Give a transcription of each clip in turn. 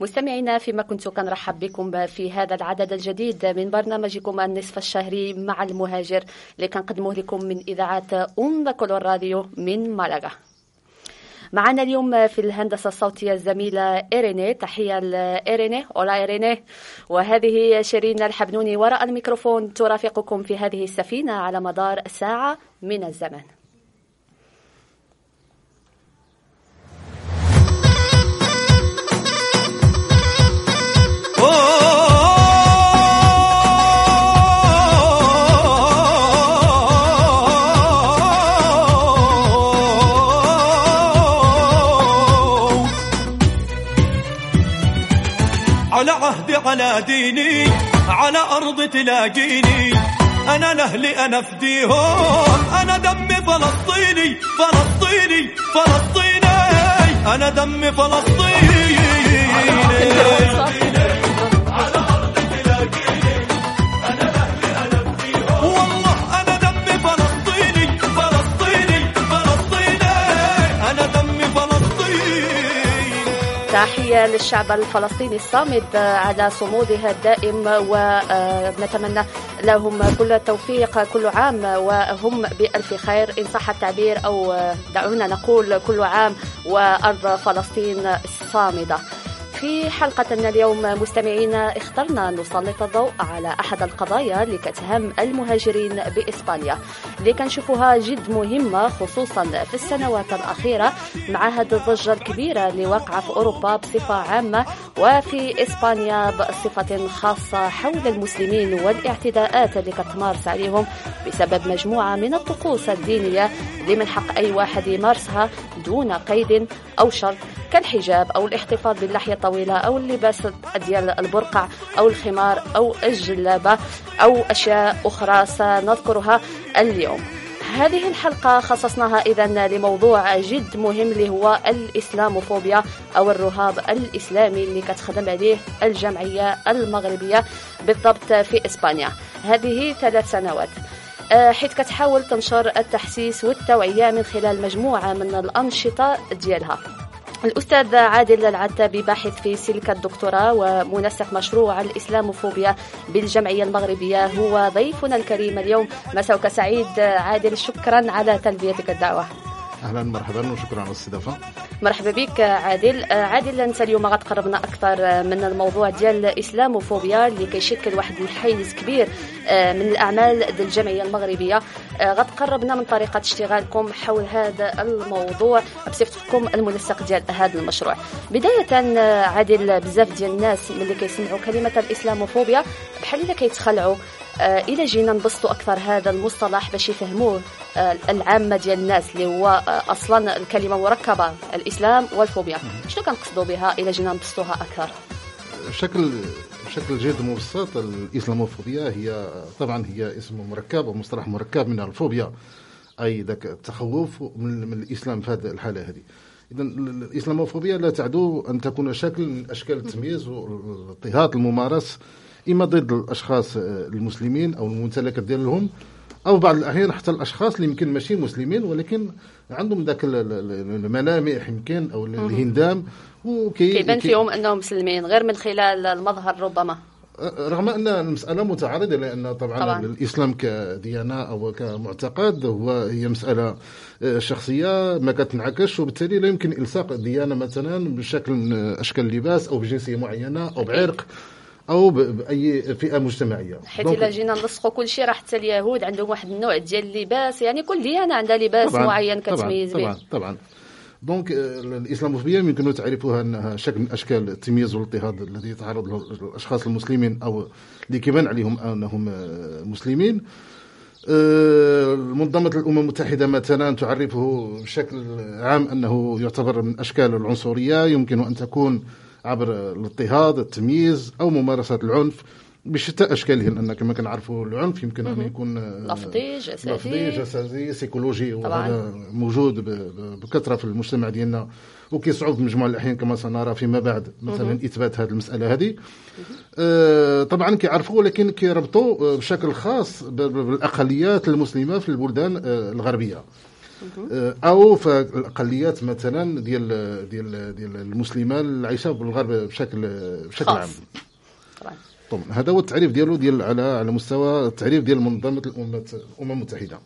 مستمعينا فيما كنت كنرحب بكم في هذا العدد الجديد من برنامجكم النصف الشهري مع المهاجر اللي كنقدموه لكم من إذاعة أم كولور راديو من مالاغا معنا اليوم في الهندسة الصوتية الزميلة إيريني. تحية لإيريني. أولا إيريني وهذه شيرين الحبنوني وراء الميكروفون. ترافقكم في هذه السفينة على مدار ساعة من الزمن على عهدي على ديني على أرض تلاقيني. أنا لأهلي أنا فديهم. أنا دمي فلسطيني فلسطيني فلسطيني. أنا دمي فلسطيني. تحية للشعب الفلسطيني الصامد على صموده الدائم ونتمنى لهم كل التوفيق كل عام وهم بألف خير. إن صح التعبير أو دعونا نقول كل عام وأرض فلسطين صامدة. في حلقتنا اليوم مستمعينا اخترنا نسلط الضوء على أحد القضايا اللي كتهم المهاجرين بإسبانيا. اللي كنشوفوها جد مهمة خصوصا في السنوات الأخيرة مع هذه الضجة الكبيرة اللي واقعة في أوروبا بصفة عامة وفي إسبانيا بصفة خاصة حول المسلمين والاعتداءات اللي كتمارس عليهم بسبب مجموعة من الطقوس الدينية اللي من حق أي واحد يمارسها دون قيد أو شرط. كالحجاب أو الاحتفاظ باللحية الطويلة أو اللباس ديال البرقع أو الخمار أو الجلابة أو أشياء أخرى سنذكرها اليوم. هذه الحلقة خصصناها إذا لموضوع جد مهم اللي هو الإسلاموفوبيا أو الرهاب الإسلامي اللي كتخدم عليه الجمعية المغربية بالضبط في إسبانيا. هذه ثلاث سنوات. آه، حيث كتحاول تنشر التحسيس والتوعية من خلال مجموعة من الأنشطة ديالها. الأستاذ عادل العتابي باحث في سلك الدكتوراه ومنسق مشروع الإسلاموفوبيا بالجمعية المغربية. هو ضيفنا الكريم اليوم. مساوك سعيد عادل شكرا على تلبيتك الدعوة. أهلا مرحبا وشكرا على الاستضافة. مرحبا بك عادل. عادل أنت اليوم غتقربنا أكثر من الموضوع ديال الاسلاموفوبيا اللي كيشكل واحد الحيز كبير من الأعمال ديال الجمعية المغربية. غتقربنا من طريقة اشتغالكم حول هذا الموضوع بصفتكم المنسق ديال هذا المشروع. بداية عادل بزاف ديال الناس ملي كيسمعوا كلمة الإسلاموفوبيا بحال الا كيتخلعوا آه إلى جينا نبسطوا أكثر هذا المصطلح باش يفهموه آه العامة ديال الناس اللي هو آه أصلا الكلمة مركبة الإسلام والفوبيا. شنو كنقصدوا بها إلى جينا نبسطوها أكثر؟ بشكل بشكل جد مبسط الإسلاموفوبيا هي طبعا هي اسم مركب ومصطلح مركب من الفوبيا أي ذاك التخوف من, من الإسلام في هذه الحالة هذه. اذا الإسلاموفوبيا لا تعدو أن تكون شكل من أشكال التمييز والاضطهاد الممارس إما ضد الأشخاص المسلمين أو الممتلكات ديالهم أو بعض الأحيان حتى الأشخاص اللي يمكن ماشي مسلمين ولكن عندهم ذاك الملامح يمكن أو الهندام وكي كيبان فيهم أنهم مسلمين غير من خلال المظهر ربما. رغم أن المسألة متعارضة لأن طبعا, طبعا. الإسلام كديانة أو كمعتقد هو هي مسألة شخصية ما كتنعكش وبالتالي لا يمكن إلصاق الديانة مثلا بشكل من أشكال اللباس أو بجنسية معينة أو بعرق. أو باي فئة مجتمعية. حيت إلا جينا نلصقوا كل شيء راه حتى اليهود عندهم واحد النوع ديال اللباس يعني كل ديانه عندها لباس طبعاً معين كتميز طبعا به. طبعا طبعا. donc الاسلاموفوبيا يمكن تعرفها انها شكل من أشكال التمييز والاضطهاد الذي يتعرض له الأشخاص المسلمين أو اللي كيبان عليهم أنهم مسلمين. منظمة الأمم المتحدة مثلا تعرفه بشكل عام أنه يعتبر من أشكال العنصرية. يمكن أن تكون عبر الاضطهاد التمييز أو ممارسة العنف بشتى اشكاله لأن كما كنعرفوا العنف يمكن أن يكون لفظي جسدي لفظي جسدي سيكولوجي وهذا موجود بكثرة في المجتمع ديالنا وكيصعب في مجموعه الأحيان كما سنرى فيما بعد مثلا إثبات هذه المسألة هذه. آه طبعا كيعرفوا ولكن كيربطوا بشكل خاص بالأقليات المسلمة في البلدان الغربية. آه، أو في الأقليات مثلا ديال ديال ديال المسلمة العايشه بالغرب بشكل بشكل. عام. طبعا. هذا هو التعريف ديالو ديال على على مستوى التعريف ديال منظمة الامم الامم المتحدة.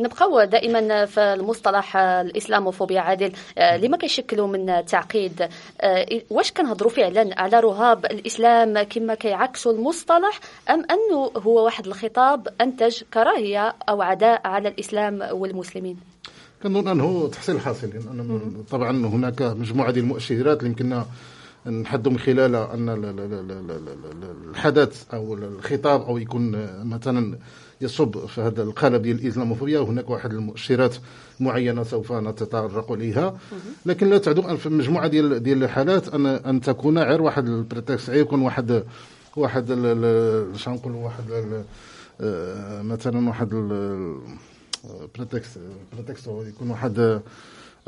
نبقاو دائما في المصطلح الإسلاموفوبيا عادل. آه، لما كيشكلوا من تعقيد آه، واش كنهضروا فعلا على رهاب الإسلام كما كيعكسوا المصطلح أم أنه هو واحد الخطاب أنتج كراهية أو عداء على الإسلام والمسلمين؟ كنظن أنه تحصيل حاصل لأن طبعا هناك مجموعة ديال المؤشرات اللي يمكننا نحدوا من خلالها أن ال- ال- ال- ال- ال- الحدث أو الخطاب أو يكون مثلا يصب في هذا القالب ديال الإسلاموفوبيا وهناك واحد المؤشرات معينة سوف نتطرق إليها. لكن لا تعدو أن في مجموعة ديال ديال الحالات ان أن تكون غير واحد ال prétexte يكون واحد واحد شنو نقولوا واحد آه، مثلا واحد prétexte هو يكون واحد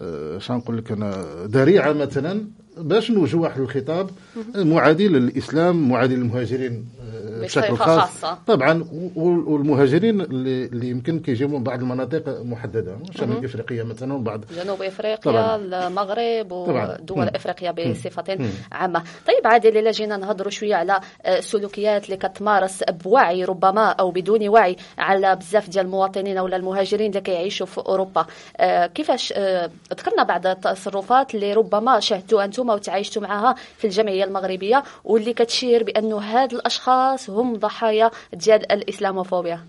آه، شنو نقول لك أنا ذريعة مثلا باش نوجهوا واحد الخطاب معادي للإسلام معادي للمهاجرين آه، بشكل خاص خاصة. طبعا والمهاجرين اللي, اللي يمكن كيجيو من بعض المناطق محددة شمال إفريقيا مثلا وبعض جنوب إفريقيا طبعاً. المغرب. ودول. إفريقيا بصفة عامة طيب عادل الا جينا نهضروا شوية على آه، السلوكيات اللي كتمارس بوعي ربما أو بدون وعي على بزاف ديال المواطنين ولا المهاجرين اللي كيعيشوا في أوروبا آه، كيفاش آه، ذكرنا بعض التصرفات اللي ربما شاهدتوها أنتم وتعايشتوا معها في الجمعية المغربية واللي كتشير بأنه هاد الأشخاص هم ضحايا ديال الإسلاموفوبيا.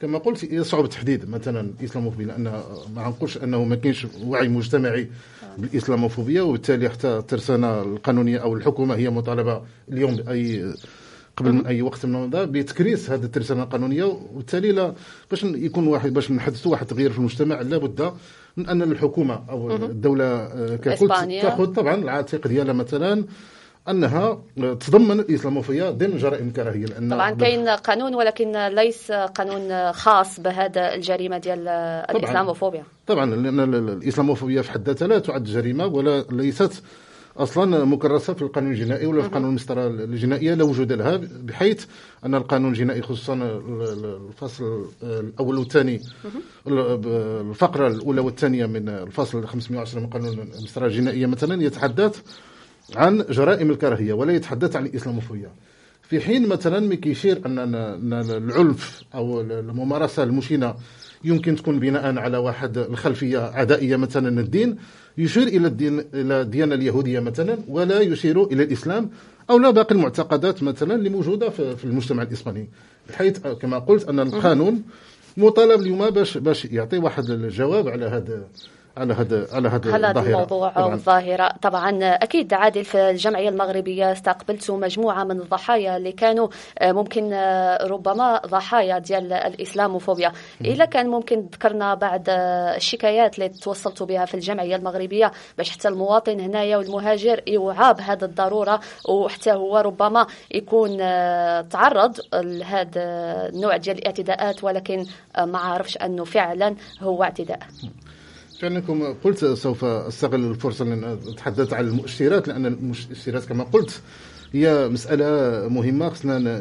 كما قلت يصعب التحديد مثلا الاسلاموفوبيا لأن ما نقولش أنه ما كاينش وعي مجتمعي بالإسلاموفوبيا وبالتالي حتى الترسانة القانونية أو الحكومة هي مطالبة اليوم بأي قبل من أي وقت من المضى بتكريس هذه الترسانة القانونية وبالتالي لا باش يكون واحد باش نحدثوا واحد التغيير في المجتمع لابد من أن الحكومة أو الدولة آه، ككل. تاخذ طبعا العاتق ديالها مثلا أنها تضمن الإسلاموفوبيا ضمن جرائم الكراهية لأن طبعا كاين قانون ولكن ليس قانون خاص بهذا الجريمة ديال الإسلاموفوبيا. طبعا لأن ال- ال- الإسلاموفوبيا في حد ذاتها لا تعد جريمة ولا ليست أصلا مكرسة في القانون الجنائي ولا في قانون المسطرة الجنائية لا وجود لها بحيث أن القانون الجنائي خصوصا ال- ال- الفصل الأول والثاني الفقرة الأولى والثانية من الفصل 510 من قانون المسطرة الجنائية مثلا يتحدث عن جرائم الكراهية ولا يتحدث عن الإسلاموفوبيا. في حين مثلا ما كيشير ان العنف أو الممارسة المشينة يمكن تكون بناء على واحد الخلفية عدائية مثلا الدين يشير إلى الدين إلى الديانه اليهودية مثلا ولا يشير إلى الإسلام أو لا باقي المعتقدات مثلا اللي موجودة في المجتمع الإسباني. بحيث كما قلت أن القانون مطالب اليوم باش باش يعطي واحد الجواب على هذا على هذا على هذا على هذا الظاهرة الموضوع طبعاً. والظاهرة طبعا أكيد عادل في الجمعية المغربية استقبلت مجموعة من الضحايا اللي كانوا آه، ممكن آه، ربما ضحايا ديال الإسلاموفوبيا إلا كان ممكن ذكرنا بعض آه، الشكايات اللي توصلتوا بها في الجمعية المغربية باش حتى المواطن هنايا والمهاجر يوعى بهذا الضرورة وحتى هو ربما يكون تعرض لهذا النوع ديال الاعتداءات ولكن ما عارفش أنه فعلا هو اعتداء. كما قلت سوف أستغل الفرصة لأن أتحدث عن المؤشرات لأن المؤشرات كما قلت هي مسألة مهمة خصنا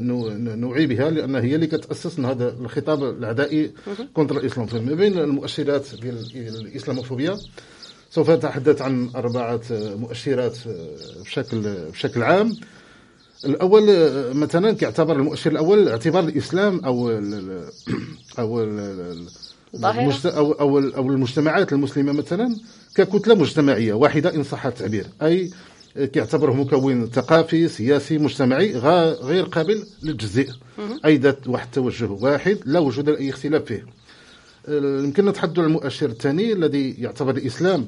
نوعي بها لأن هي اللي كتأسس من هذا الخطاب العدائي كونتر الإسلام ما بين المؤشرات ديال الإسلاموفوبيا سوف أتحدث عن أربعة مؤشرات بشكل بشكل عام الأول مثلا كيعتبر المؤشر الأول اعتبار الإسلام أو ال- ال- أو ال- ال- ظاهرة؟ المجت- أو أو أو المجتمعات المسلمة مثلا ككتلة مجتمعية واحدة ان صح التعبير أي كيعتبره مكون ثقافي سياسي مجتمعي غا- غير قابل للتجزئ أي ذات واحد التوجه واحد لا وجود لأي اختلاف فيه. يمكننا نتحدث عن المؤشر الثاني الذي يعتبر الإسلام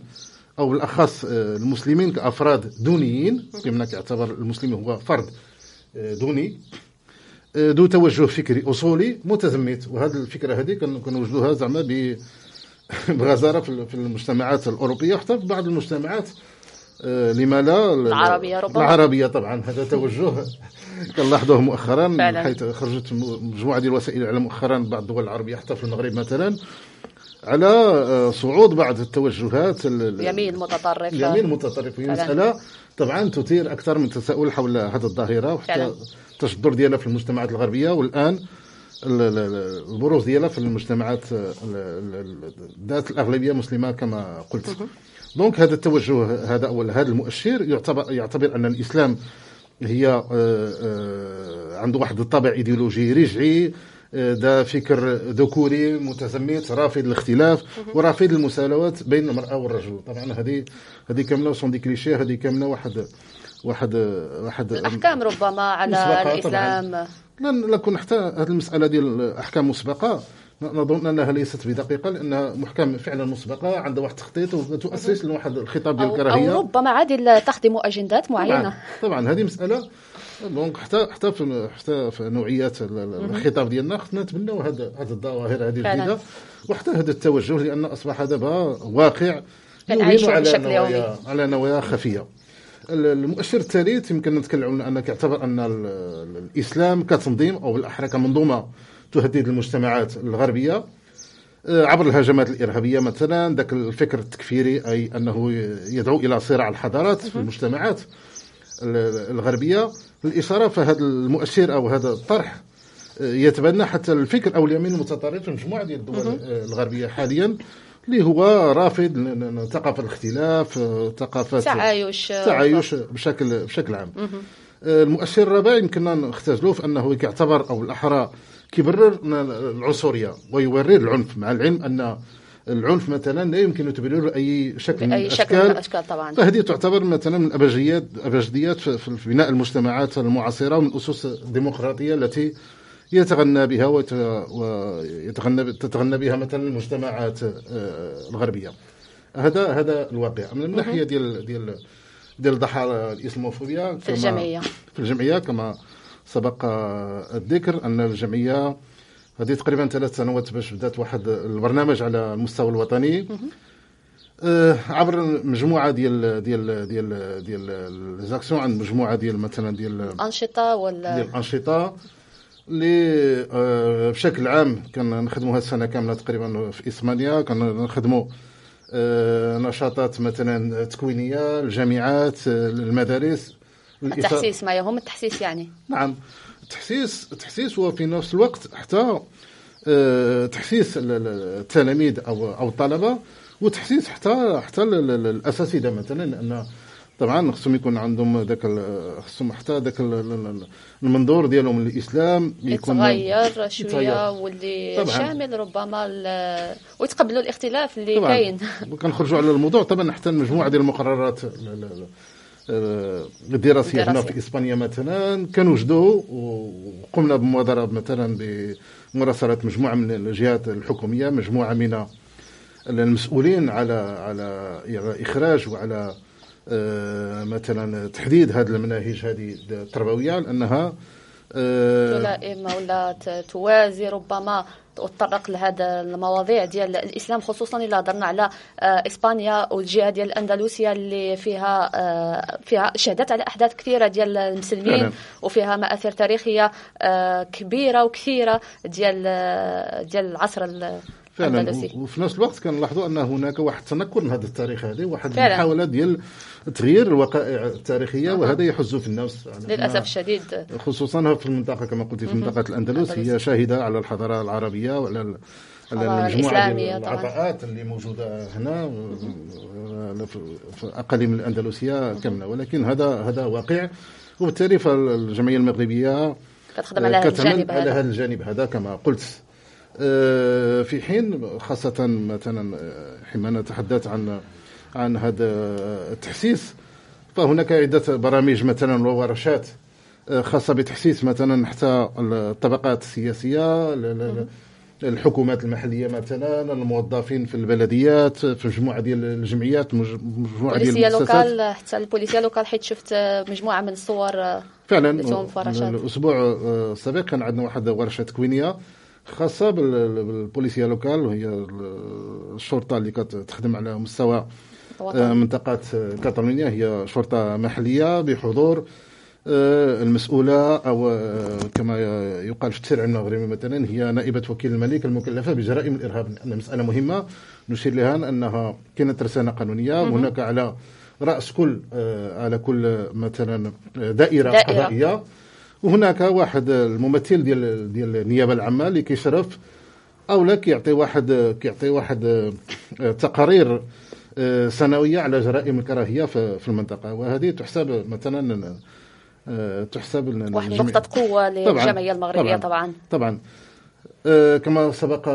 أو بالاخص آه، المسلمين كأفراد دونيين. بما يعتبر المسلم هو فرد آه، دوني. ذو توجه فكري أصولي متزمت وهذه الفكرة هذه كن- كنوجدوها زعما بغزارة في المجتمعات الأوروبية وحتى في بعض المجتمعات آه، لما لا العربية ربما. العربية طبعا هذا توجه كنلاحظوه مؤخرا فعلا. حيث خرجت مجموعة ديال وسائل الإعلام مؤخرا بعض الدول العربية حتى في المغرب مثلا على آه، صعود بعض التوجهات ال- ال- يمين متطرف اليمين المتطرف هي. مسألة طبعا تثير أكثر من تساؤل حول هذه الظاهرة وحتى فعلا. التجذر ديالها في المجتمعات الغربية والآن ال- ال- ال- البروز ديالها في المجتمعات ال- ال- ال- ذات الأغلبية مسلمة كما قلت. donc هذا التوجه هذا أو هذا المؤشر يعتبر يعتبر أن الإسلام هي آه، آه، عنده واحد الطابع إيديولوجي رجعي آه، ده فكر ذكوري متزمت رافض الاختلاف ورافض المساواة بين المرأة والرجل. طبعا هذه هذه كاملة sont des clichés هذه كاملة واحد واحد واحد الأحكام ربما على مسبقة الإسلام. لا نكون حتى هذه المسألة ديال الأحكام مسبقة نظن أنها ليست بدقيقة لأنها محكم فعلا مسبقة عندها واحد التخطيط وتؤسس لواحد الخطاب ديال أو, الكراهية. أو ربما عادي تخدم أجندات معينة. طبعا طبعا هذه مسألة donc حتى حتى في حتى في نوعيات ال- ال- الخطاب ديالنا خصنا نتبناو هذه الظواهر هذه. الجديده وحتى هذا التوجه لأن أصبح دابا واقع كنعيشوا بشكل نوايا يومي. على نوايا خفية. المؤشر الثالث يمكن نتكلم انه كيعتبر أن ال- ال- الإسلام كتنظيم أو بالاحرى كمنظومة تهدد المجتمعات الغربية. آه، عبر الهجمات الإرهابية مثلا ذاك الفكر التكفيري أي أنه يدعو إلى صراع الحضارات في المجتمعات ال- الغربية. الاشاره فهذا المؤشر أو هذا الطرح آه، يتبنى حتى الفكر أو اليمين المتطرف في مجموعة ديال الدول آه، الغربية حاليا. اللي هو رافض ثقافة الاختلاف آه، ثقافة تعايش تعايش بشكل بشكل عام. آه، المؤشر الرابع يمكننا نختزلوه في أنه كيعتبر أو الأحرى كيبرر العنصرية ويورر العنف مع العلم أن العنف مثلا لا يمكن تبرير اي شكل من بأي شكل من الأشكال الأشكال طبعا. فهذه تعتبر مثلا من الأبجديات أبجديات في في بناء المجتمعات المعاصرة ومن الاسس الديمقراطيه التي يتغنى بها ويت- ويتغنى تتغنى بها مثلا المجتمعات آه، الغربية. هذا هذا الواقع. من الناحية ديال ديال ديال ضحايا الإسلاموفوبيا في الجمعية. في الجمعية كما سبق الذكر أن الجمعية هذه تقريبا ثلاث سنوات باش بدات واحد البرنامج على المستوى الوطني. آه، عبر مجموعة ديال ديال ديال ديال ليزاكسيون عند مجموعة ديال مثلا ديال الأنشطة وال ديال الأنشطة. اللي آه، بشكل عام كنا نخدموا هذه السنة كاملة تقريبا في إسبانيا. كنا نخدموا آه، نشاطات مثلا تكوينية الجامعات آه، المدارس. التحسيس ما يهم التحسيس يعني. نعم. التحسيس التحسيس هو في نفس الوقت حتى تحسيس ال- ال- التلاميذ أو أو الطلبة وتحسيس حتى حتى ال- ال- الأساتذة مثلا لأن طبعا خصهم يكون عندهم ذاك خصهم حتى ذاك ال- ال- ال- المنظور ديالهم للإسلام يكون يتغير يتغير. واللي. شامل ربما ويتقبلوا الاختلاف اللي كاين كنخرجوا على الموضوع طبعا حتى مجموعة ديال المقررات ال- ال- ال- الدراسية هنا. في إسبانيا مثلا كنوجدوا وقمنا بمبادرة مثلا بمراسلة مجموعة من الجهات الحكومية مجموعة من المسؤولين على على إخراج وعلى مثلا تحديد هذه المناهج هذه التربوية لأنها آه، تلائم ولا ت- توازي ربما وتطرق لهذا المواضيع ديال الإسلام خصوصا إلا هضرنا على آه، إسبانيا والجهة ديال الأندلسية اللي فيها آه، فيها شهدت على أحداث كثيرة ديال المسلمين. وفيها مآثر تاريخية آه، كبيرة وكثيرة ديال آه، ديال العصر ال- فعلا. وفي نفس الوقت كنلاحظوا أن هناك واحد التنكر من هذا التاريخ هذه واحد. المحاولة ديال تغيير الوقائع التاريخية وهذا يحز في النفس. يعني للأسف الشديد. خصوصا في المنطقة كما قلت في منطقة الأندلس. هي شاهدة على الحضارة العربية وعلى على ديال طبعاً. العطاءات اللي موجودة هنا آه، في أقاليم الأندلسية كاملة. ولكن هذا هذا واقع. وبالتالي فالجمعية المغربية كتخدم على هذا الجانب هذا. هذا هذا كما قلت. آه، في حين خاصة مثلا آه، حينما نتحدث عن عن هذا التحسيس فهناك عدة برامج مثلا وورشات آه، خاصة بتحسيس مثلا حتى الطبقات السياسية الحكومات المحلية مثلا الموظفين في البلديات في مجموعة ديال الجمعيات مج- مجموعة ديال المؤسسات لوكال حتى ال policía local حيت شفت آه، مجموعة من الصور آه، فعلا. الأسبوع آه، السابق كان عندنا واحد ورشة تكوينيه خاصة بال- بال policía local وهي ال- الشرطة اللي كتخدم على مستوى. آه، منطقة كاتالونيا. هي شرطة محلية بحضور آه، المسؤولة أو آه، كما يقال في التشريع المغربي مثلا هي نائبة وكيل الملك المكلفة بجرائم الإرهاب. لأن مسألة مهمة. نشير لها أنها كانت رسالة قانونية. وهناك على رأس كل على كل مثلا دائرة, دائرة. قضائية. وهناك واحد الممثل ديال ديال النيابة العامة اللي كيشرف أو لا كيعطي واحد كيعطي واحد آه، تقارير آه، سنوية على جرائم الكراهية في المنطقة. وهذه تحسب مثلا آه، تحسب واحد الجميع- نقطة قوة طبعاً، للجمعية المغربية طبعا طبعا. آه، كما سبق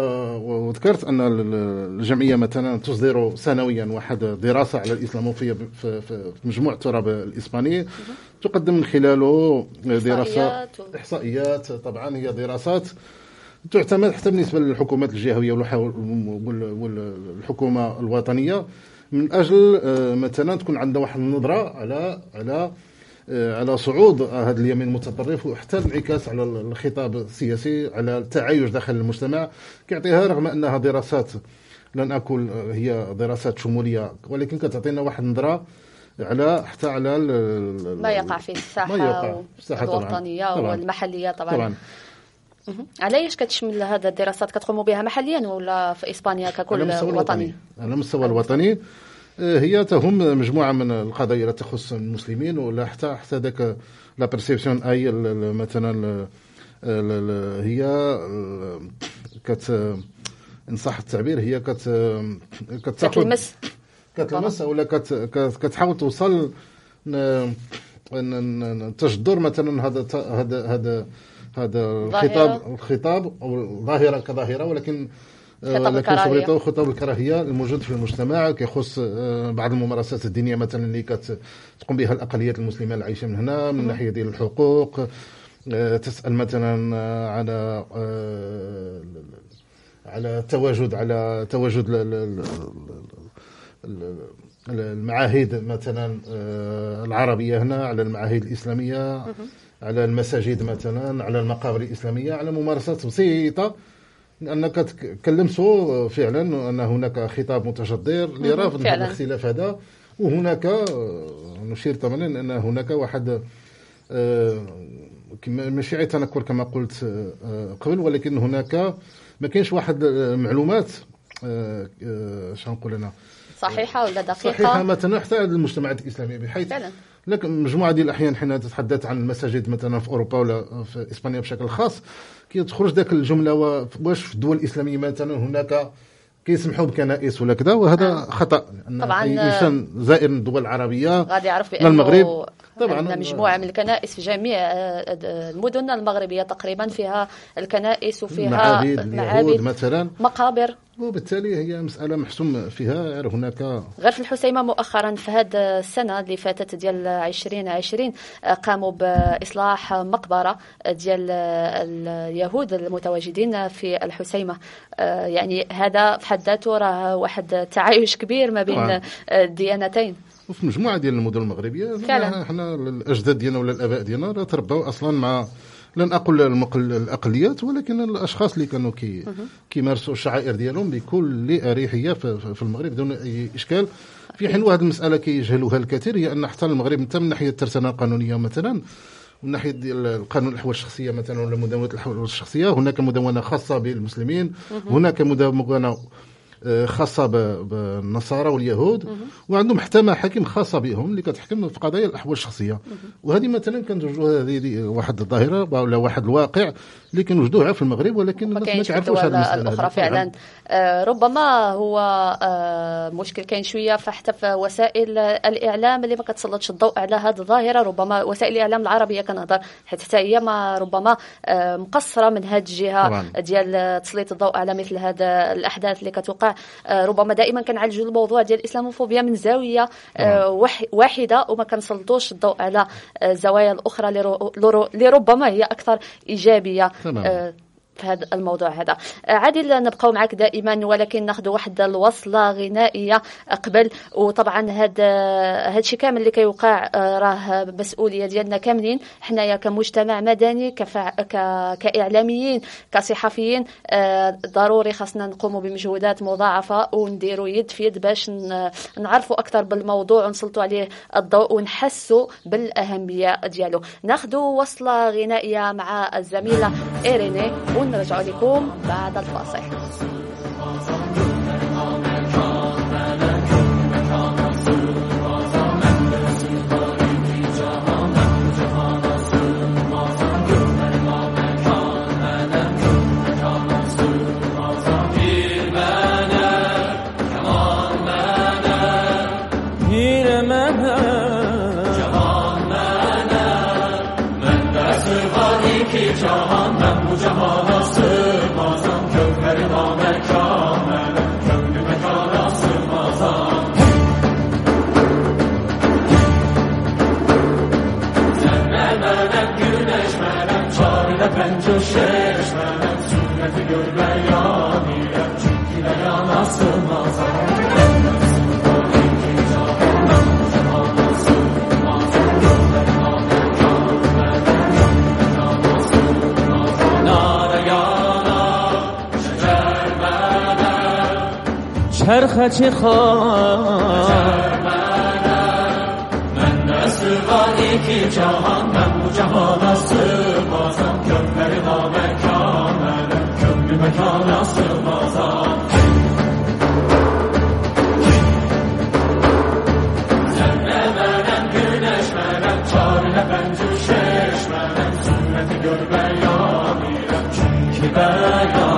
وذكرت أن ال- الجمعية مثلا تصدر سنويا واحد دراسة على الإسلاموفية في مجموع التراب الإسباني. تقدم من خلاله دراسة إحصائيات طبعا هي دراسات تعتمد حتى بالنسبة للحكومات الجهوية والح- وال- والحكومة الوطنية. من أجل آه، مثلا تكون عندها واحد النظرة على على على صعود هذا اليمين المتطرف وحتى الانعكاس على الخطاب السياسي على التعايش داخل المجتمع كيعطيها رغم أنها دراسات لن أقول آه، هي دراسات شمولية ولكن كتعطينا واحد النظره على حتى على ما يقع في ما الساحة يقع في الساحة طبعاً. الوطنية طبعاً. طبعا. علاش كتشمل هذا الدراسات كتقوموا بها محليا ولا في إسبانيا على ككل وطني على المستوى الوطني آه، هي تهم مجموعة من القضايا التي تخص المسلمين ولا حتى حتى ذاك la perception أي مثلا هي ال- كت إن صح التعبير هي كت كتلمس. كتلمس ولا كت كت- كتحاول توصل ن- تجدر مثلا هذا هذا هذا هذا الخطاب الخطاب أو الظاهره كظاهرة ولكن خطاب الكراهية. سوريتو خطاب الكراهية الموجود في المجتمع كيخص آه، بعض الممارسات الدينية مثلا اللي كتقوم بها الأقليات المسلمة اللي عايشة من هنا من ناحية ديال الحقوق آه، تسأل مثلا آه، على آه، على التواجد على تواجد ال- ال- ال- ال- المعاهد مثلا آه، العربية هنا على المعاهد الإسلامية على المساجد مثلا على المقابر الإسلامية على ممارسات بسيطة أنك تكلمسوا فعلا أن هناك خطاب متجذر لرفض هذا. الاختلاف هذا وهناك نشير طبعا أن هناك واحد آه، ماشي عيب تنكر كما قلت آه، قبل ولكن هناك ما كاينش واحد آه، معلومات آه، شنو نقول أنا صحيحة ولا دقيقة صحيحة مثلا حتى المجتمعات الإسلامية بحيث فعلا. لكن مجموعة ديال الأحيان حين تتحدث عن المساجد مثلا في أوروبا ولا في إسبانيا بشكل خاص كي تخرج ذاك الجملة واش في الدول الإسلامية مثلا هناك كيسمحوا بكنائس ولا كذا وهذا خطأ لأن طبعاً، اي إنسان زائر من الدول العربية غادي يعرف لا بأنه المغرب طبعاً. عندنا مجموعة من الكنائس في جميع آه، المدن المغربية تقريبا فيها الكنائس وفيها معابد اليهود مثلا مقابر وبالتالي هي مسألة محسوم فيها هناك غير في الحسيمة مؤخرا في هذه السنة اللي فاتت ديال 2020 آه، قاموا بإصلاح مقبرة ديال آه، اليهود المتواجدين في الحسيمة آه، يعني هذا في حد ذاته راه واحد تعايش كبير ما بين. آه، الديانتين وفي مجموعة ديال المدن المغربية فعلاً. حنا الأجداد ديالنا ولا الآباء ديالنا تربوا أصلا مع لن أقول المقل الأقليات ولكن الأشخاص اللي كانوا كي كيمارسوا الشعائر ديالهم بكل أريحية في, المغرب دون أي إشكال. في حين واحد المسألة كيجهلوها الكثير هي أن حتى المغرب حتى من ناحية الترسانه القانونيه مثلا من ناحية ديال القانون الأحوال الشخصية مثلا ولا مدونه الأحوال الشخصية هناك مدونه خاصة بالمسلمين هناك مدونه خاصة ب- بالنصارى واليهود وعندهم حتى محاكم خاصة بهم اللي كتحكم في قضايا الأحوال الشخصية. وهذه مثلا كنوجدوها هذه واحد الظاهرة ولا واحد الواقع. اللي كنوجدوها في المغرب ولكن ما كيعرفوش هذه المسألة الأخرى هذه. فعلا. آه، ربما هو آه، مشكل كاين شوية فحتى في وسائل الإعلام اللي ما كتسلطش الضوء على هذه الظاهرة. ربما وسائل الإعلام العربية كنهضر حيت حتى هي ما ربما آه، مقصرة من هذه الجهة طبعاً. ديال تسليط الضوء على مثل هذا الأحداث اللي كتوقع. آه، ربما دائما كنعالجوا الموضوع ديال الإسلاموفوبيا من زاوية آه، واحدة وما كنسلطوش الضوء على آه، الزوايا الأخرى اللي رو- لرو- اللي ربما هي أكثر إيجابية. تمام. آه، في هذا الموضوع هذا. آه، عادل نبقاو معك دائما ولكن ناخذ واحد الوصلة غنائية قبل. وطبعا هذا هذا الشيء كامل اللي كيوقع آه، راه مسؤولية ديالنا كاملين. حنايا كمجتمع مدني كفع... ك... كإعلاميين كصحفيين آه، ضروري خاصنا نقوموا بمجهودات مضاعفة ونديروا يد في يد باش. نعرفوا أكثر بالموضوع ونسلطوا عليه الضوء ونحسوا بالأهمية ديالو. ناخذ وصلة غنائية مع الزميلة إيريني ونرجع لكم بعد الفاصل. و پنج و شش منم سنت گربریا میرم چونکی برام آسم آزم چرخ چه خواهد من نسل قادی که جهان من جهان است بازم mekana sığmaza Zerre verem güneş verem Çare ben düşeş verem Sünneti görme ya Çünkü ben ya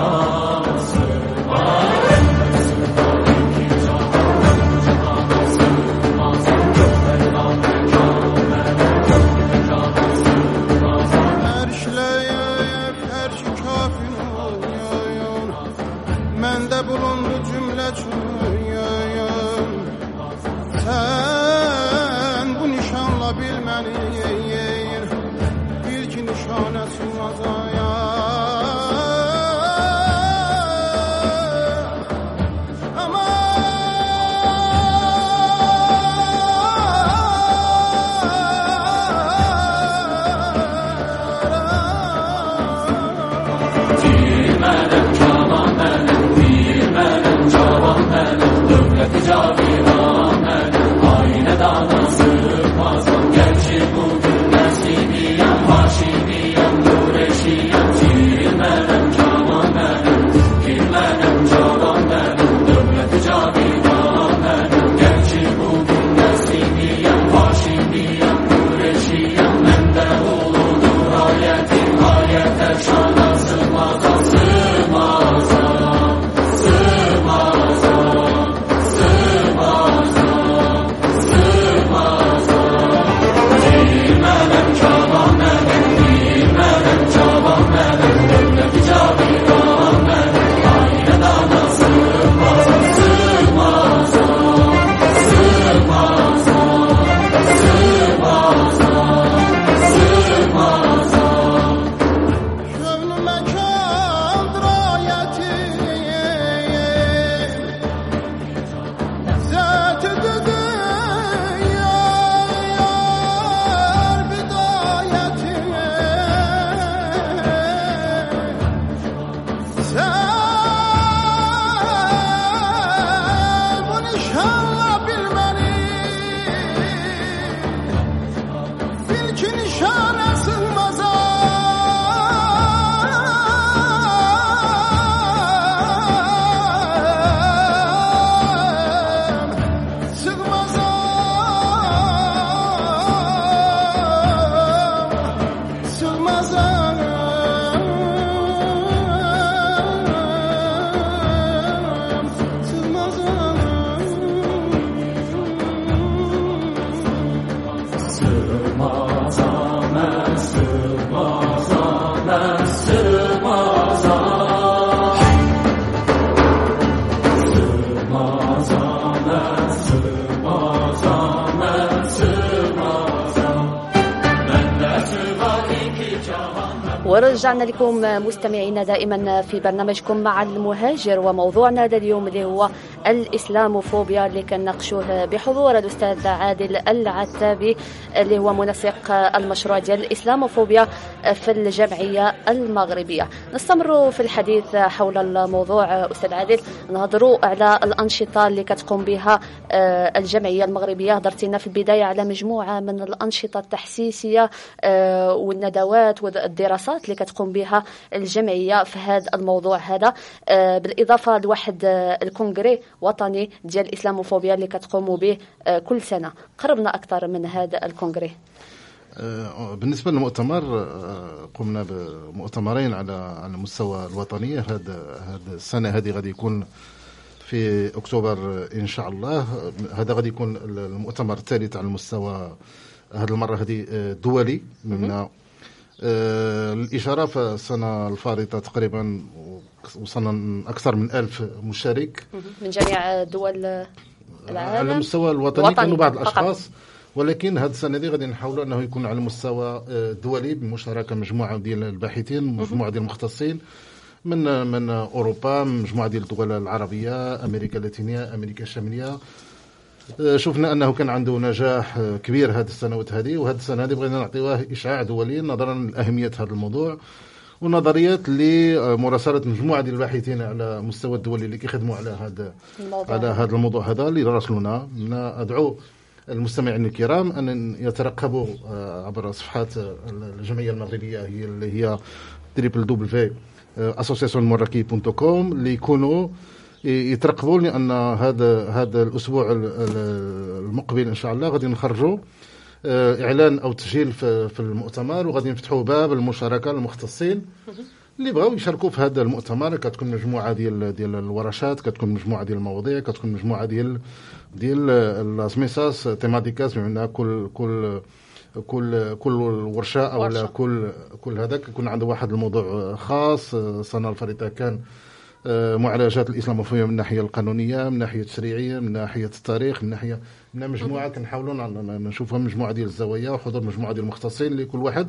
ورجعنا لكم مستمعينا دائما في برنامجكم مع المهاجر وموضوعنا لليوم اللي هو الإسلاموفوبيا اللي كنناقشوه بحضور الأستاذ عادل العتابي اللي هو منسق المشروع ديال الإسلاموفوبيا. في الجمعية المغربية. نستمر في الحديث حول الموضوع أستاذ عادل. نهضروا على الأنشطة اللي كتقوم بها آه، الجمعية المغربية. هضرتينا في البداية على مجموعة من الأنشطة التحسيسية آه، والندوات والدراسات اللي كتقوم بها الجمعية في هذا الموضوع هذا. آه، بالإضافة لواحد الكونغري وطني ديال الإسلاموفوبيا اللي كتقوموا به كل سنة. قربنا أكثر من هذا الكونغري. آه، بالنسبة للمؤتمر آه، قمنا بمؤتمرين على على المستوى الوطني. هذا هذا السنة هذه غادي يكون في أكتوبر إن شاء الله. هذا غادي يكون المؤتمر الثالث على المستوى هذه المرة. هذه آه، دولي من للإشارة فالسنة الفارطة تقريبا وصلنا أكثر من ألف مشارك. من جميع دول على العالم. المستوى الوطني وطني كانوا بعض فقط. ولكن هذه السنة هذه غادي نحاولوا أنه يكون على المستوى آه، الدولي بمشاركة مجموعة ديال الباحثين مجموعة ديال المختصين من من أوروبا مجموعة ديال الدول العربية أمريكا اللاتينية أمريكا الشمالية. آه، شفنا أنه كان عنده نجاح آه، كبير هذه السنوات هذه وهذه السنة هذه بغينا نعطيوه إشعاع دولي نظرا لأهمية هذا الموضوع ونظرا لمراسلة مجموعة ديال الباحثين على مستوى الدولي اللي كيخدموا على هذا الموضوع. على هذا الموضوع هذا اللي راسلونا. أدعو المستمعين الكرام أن يترقبوا آه، عبر صفحات آه، الجمعية المغربية هي اللي هي triple W association اللي يكونوا يترقبوا لأن هذا هذا الأسبوع ال- ال- المقبل إن شاء الله. غادي نخرجوا آه، إعلان أو تسجيل في في المؤتمر وغادي نفتحوا باب المشاركة للمختصين اللي بغاو يشاركوا في هذا المؤتمر كتكون مجموعة ديال ديال الورشات كتكون مجموعة ديال المواضيع كتكون مجموعة ديال ديال las mesas temáticas بمعنى كل كل كل كل ورشة أو ورشة. كل كل هذاك يكون عنده واحد الموضوع خاص. السنة الفارطة كان آه، معالجات الإسلاموفوبيا من الناحيه القانونية من الناحيه التشريعية من ناحية التاريخ من ناحيه من مجموعة كنحاولوا نشوفها مجموعة ديال الزوايا وحضور مجموعة ديال المختصين اللي كل واحد.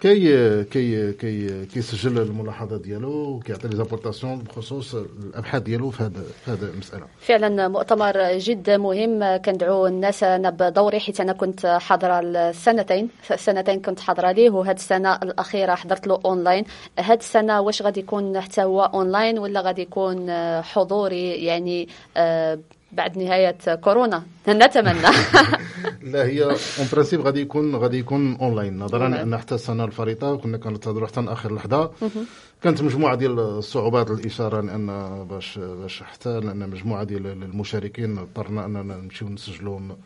كي كي كي كيسجل الملاحظات ديالو وكيعطي les apportations بخصوص الأبحاث ديالو في هذا في هذا المسألة. فعلا مؤتمر جد مهم كندعو الناس أنا بدوري حيت أنا كنت حاضرة السنتين سنتين كنت حاضرة ليه وهاد السنة الأخيرة حضرت له اونلاين هاد السنة واش غادي يكون حتى هو اونلاين ولا غادي يكون حضوري يعني آه، بعد نهاية كورونا. نتمنى. لا هي en principe غادي يكون غادي يكون اونلاين نظرا. أن حتى السنة الفارطة كنا كننتظروا حتى آخر لحظة. كانت مجموعة ديال الصعوبات الاشاره لأن باش باش حتى لأن مجموعة ديال المشاركين اضطرنا أننا نمشيو نسجلوهم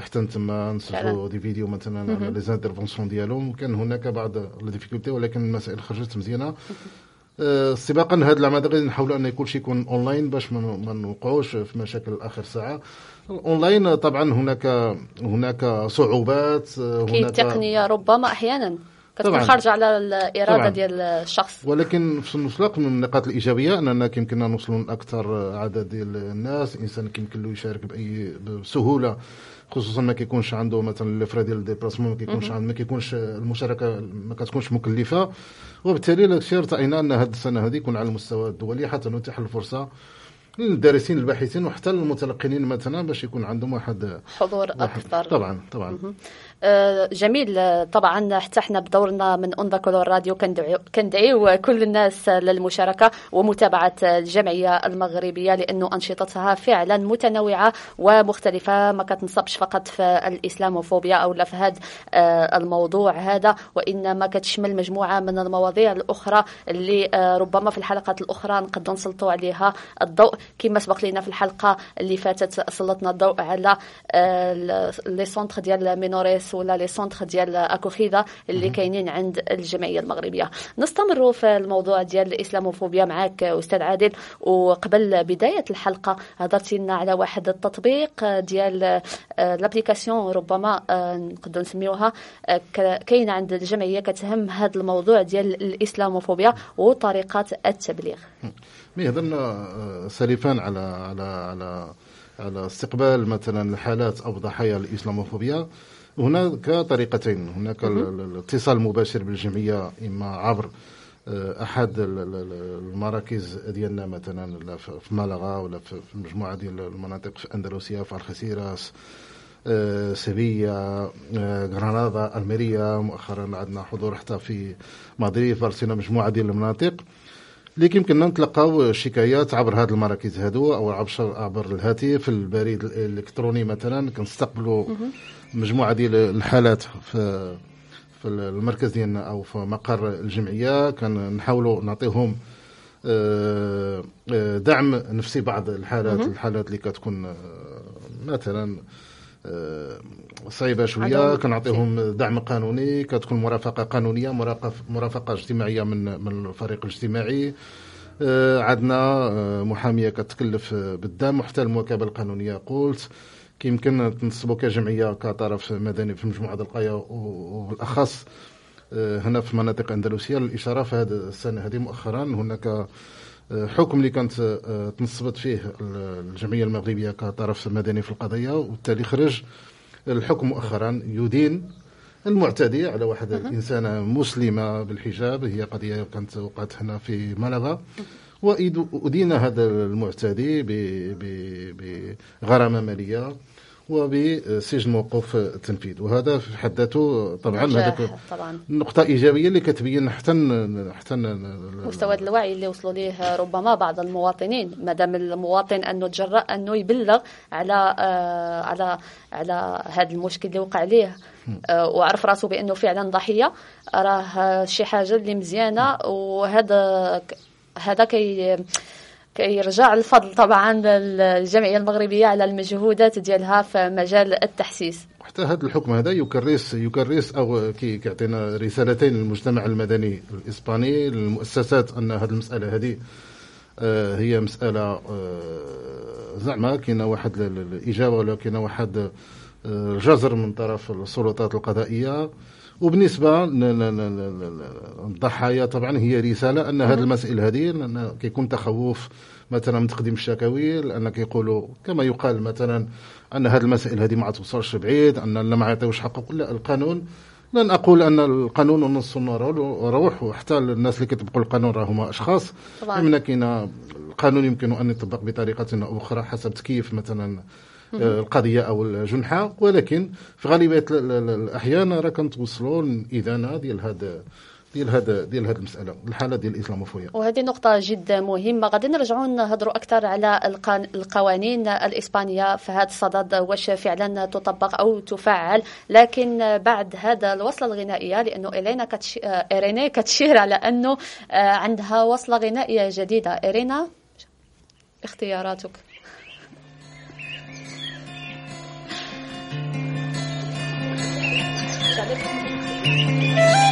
حتى تما نسجلوا. des vidéos مثلا على les interventions ديالهم. وكان هناك بعض ال difficultés ولكن المسائل خرجت مزيانة. سباقا هذا العام هذا غادي نحاولوا أن كل شيء يكون أونلاين باش ما نوقعوش في مشاكل آخر ساعة اونلاين طبعا هناك هناك صعوبات آه، هناك التقنيه ربما أحيانا كتكون. خارجة على الاراده طبعاً. ديال الشخص ولكن في الوقت من النقاط الإيجابية أننا يمكننا نوصلوا لأكثر عدد ديال الناس الانسان يمكن له يشارك بأي بسهولة خصوصا ما كيكونش عنده مثلا les frais ديال ال déplacement ما كيكونش عنده ما كيكونش المشاركة ما كتكونش مكلفة. وبالتالي الشيء ارتئينا أن هذه السنة هذه يكون على المستوى الدولي حتى نتيح الفرصة للدارسين الباحثين وحتى للمتلقين مثلا باش يكون عندهم واحد حضور أكثر. طبعا طبعا. جميل. آه، طبعا حتى إحنا بدورنا من أون كولور راديو كندعيو كل الناس للمشاركة ومتابعة الجمعية المغربية لأنه أنشطتها فعلا متنوعة ومختلفة. ما كتنصبش فقط في الإسلاموفوبيا أو لا في هذا آه، الموضوع هذا وإنما كتشمل مجموعة من المواضيع الأخرى اللي آه، ربما في الحلقات الأخرى نقدروا نسلطوا عليها الضوء. كما سبق لنا في الحلقة اللي فاتت سلطنا الضوء على آه، les centres ديال menores ولا les centres ديال acogida اللي كاينين عند الجمعية المغربية. نستمروا في الموضوع ديال الإسلاموفوبيا معك أستاذ عادل. وقبل بداية الحلقة هضرتي لنا على واحد التطبيق ديال l'application ربما آه، نقدروا نسميوها آه، كاينة عند الجمعية كتهم هذا الموضوع ديال الإسلاموفوبيا وطريقات التبليغ. mais هضرنا آه، سالفا على على على على استقبال مثلا الحالات أو ضحايا الإسلاموفوبيا. هناك طريقتين. هناك ال- ال- الاتصال المباشر بالجمعية إما عبر آه، أحد ال- ال- ال- المراكز ديالنا مثلا لا في مالغا ولا في مجموعة ديال المناطق في أندلسيا في الخسيراس آه، سيفيا آه، غرناطه ألميريا. مؤخرا عندنا حضور حتى في مدريد برشلونه مجموعة ديال المناطق. اللي يمكننا نتلقاو شكايات عبر هذه المراكز هادو أو عبر عبر الهاتف البريد الإلكتروني مثلا. كنستقبلوا مجموعة ديال الحالات في في المركز ديالنا أو في مقر الجمعية. كنحاولوا نعطيهم آه، آه، دعم نفسي بعض الحالات الحالات اللي كتكون آه، مثلا صعيبة شوية. كنعطيهم دعم قانوني. كتكون مرافقة قانونية مرافقة اجتماعية من من الفريق الاجتماعي. عندنا محامية كتكلف بالدم وحتى المواكبة القانونية قلت. كيمكن تنصبوا كجمعية كطرف مدني في مجموعة القاية وبالاخص آه، هنا في مناطق أندلسية للإشارة في هذه السنة. هذه مؤخرا هناك آه، حكم اللي كانت آه، تنصبت فيه الجمعية المغربية كطرف مدني في القضية وبالتالي خرج الحكم مؤخرا يدين المعتدي على واحد الإنسانة مسلمة بالحجاب. هي قضية كانت وقعت هنا في ملغا وأدين هذا المعتدي بغرامة مالية وبسجن موقوف التنفيذ وهذا في حد ذاته طبعا هذاك طبعا. نقطة إيجابية اللي كتبين حتى حتى مستوى الوعي اللي وصلوا ليه ربما بعض المواطنين. ما دام المواطن انه تجرأ انه يبلغ على آه على على هذا المشكل اللي وقع ليه. آه وعرف راسه بأنه فعلا ضحية. راه شي حاجة اللي مزيانة. وهذا هذا كي كيرجع الفضل طبعا للجمعية المغربية على المجهودات ديالها في مجال التحسيس. حتى هذا الحكم هذا يكرس يكرس أو كي كيعطينا رسالتين للمجتمع المدني الإسباني للمؤسسات أن هذه المسألة هذه آه، هي مسألة آه، زعما كاينة واحد ال- ال- الإجابة ولا واحد آه، جزر من طرف السلطات القضائية. وبالنسبة للضحايا طبعا هي رسالة أن هذه المسائل هذه كيكون تخوف مثلا من تقديم الشكاوي لأن كيقولوا كما يقال مثلا أن هذه المسائل هذه ما توصلش بعيد أن ما يعطيوش حقه لا القانون لن أقول أن القانون ونص روح وحتى الناس اللي كيطبقوا القانون راهما أشخاص. طبعاً. كاين القانون يمكن أن يطبق بطريقة أو أخرى حسب تكييف مثلا القضية أو الجنحه ولكن في غالبية ال- ال- الأحيان راه كنتوصلوا للإدانة ديال هذا ديال هذا ديال هذه المسألة الحالة ديال الإسلاموفوبيا. وهذه نقطة جد مهمة. غادي نرجعوا نهضروا أكثر على القوانين الإسبانية في هذا الصدد واش فعلا تطبق أو تفعل. لكن بعد هذا الوصلة الغنائية لأنه إلينا كتش... آه، إيرينا كتشير على أنه آه، عندها وصلة غنائية جديدة. إيرينا اختياراتك. 我的。